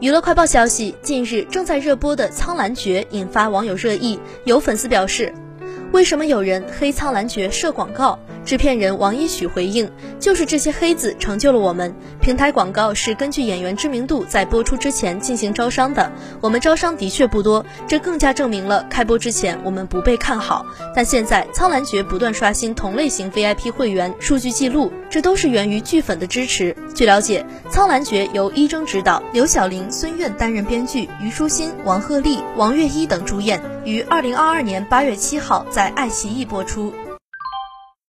娱乐快报消息，近日正在热播的《苍兰诀》引发网友热议，有粉丝表示。为什么有人黑苍兰诀设广告？制片人王一许回应：就是这些黑子成就了我们。平台广告是根据演员知名度在播出之前进行招商的，我们招商的确不多，这更加证明了开播之前我们不被看好。但现在苍兰诀不断刷新同类型 VIP 会员数据记录，这都是源于剧粉的支持。据了解，苍兰诀由一征执导，刘晓玲、孙苑担任编剧，虞书欣、王鹤棣、王月一等主演，于二零二二年八月七号。在在爱奇艺播出。